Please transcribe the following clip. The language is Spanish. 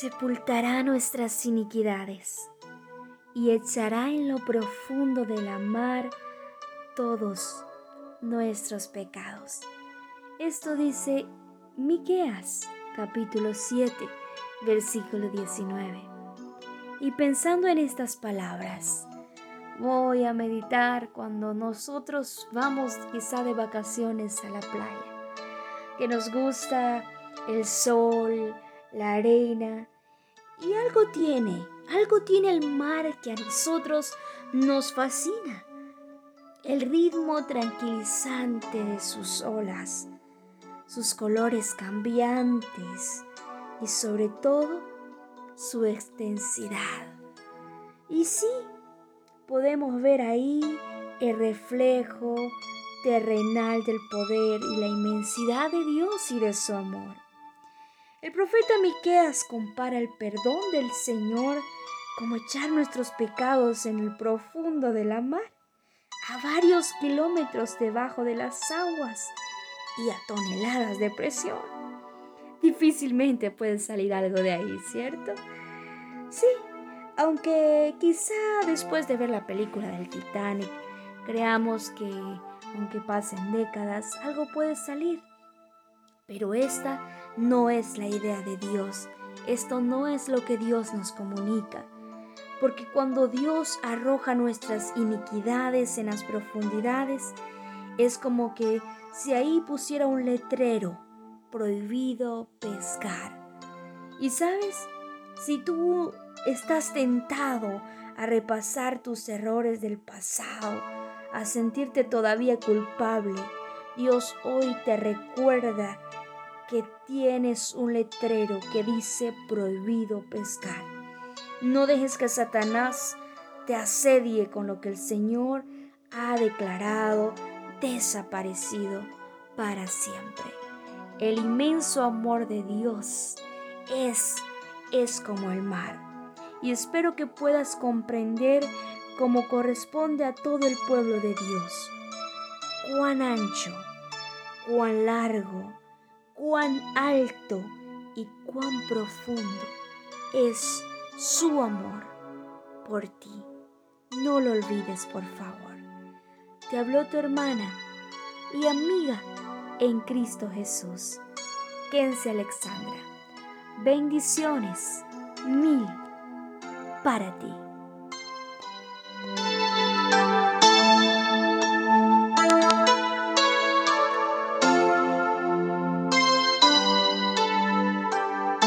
sepultará nuestras iniquidades y echará en lo profundo de la mar todos nuestros pecados. Esto dice Miqueas capítulo 7, versículo 19. Y pensando en estas palabras, voy a meditar cuando nosotros vamos quizá de vacaciones a la playa, que nos gusta el sol, la arena, y algo tiene, algo tiene el mar que a nosotros nos fascina. El ritmo tranquilizante de sus olas, sus colores cambiantes y sobre todo su extensidad. Y sí, podemos ver ahí el reflejo terrenal del poder y la inmensidad de Dios y de su amor. El profeta Miqueas compara el perdón del Señor como echar nuestros pecados en el profundo de la mar, a varios kilómetros debajo de las aguas y a toneladas de presión. Difícilmente puede salir algo de ahí, ¿cierto? Sí, aunque quizá después de ver la película del Titanic creamos que, aunque pasen décadas, algo puede salir. Pero esta no es la idea de Dios. Esto no es lo que Dios nos comunica. Porque cuando Dios arroja nuestras iniquidades en las profundidades, es como que si ahí pusiera un letrero, prohibido pescar. Y sabes, si tú estás tentado a repasar tus errores del pasado, a sentirte todavía culpable, Dios hoy te recuerda que tienes un letrero que dice prohibido pescar. No dejes que Satanás te asedie con lo que el Señor ha declarado desaparecido para siempre. El inmenso amor de Dios es es como el mar. Y espero que puedas comprender como corresponde a todo el pueblo de Dios. Cuán ancho, cuán largo, cuán alto y cuán profundo es su amor por ti. No lo olvides, por favor. Te habló tu hermana y amiga en Cristo Jesús, Kense Alexandra. Bendiciones mil para ti.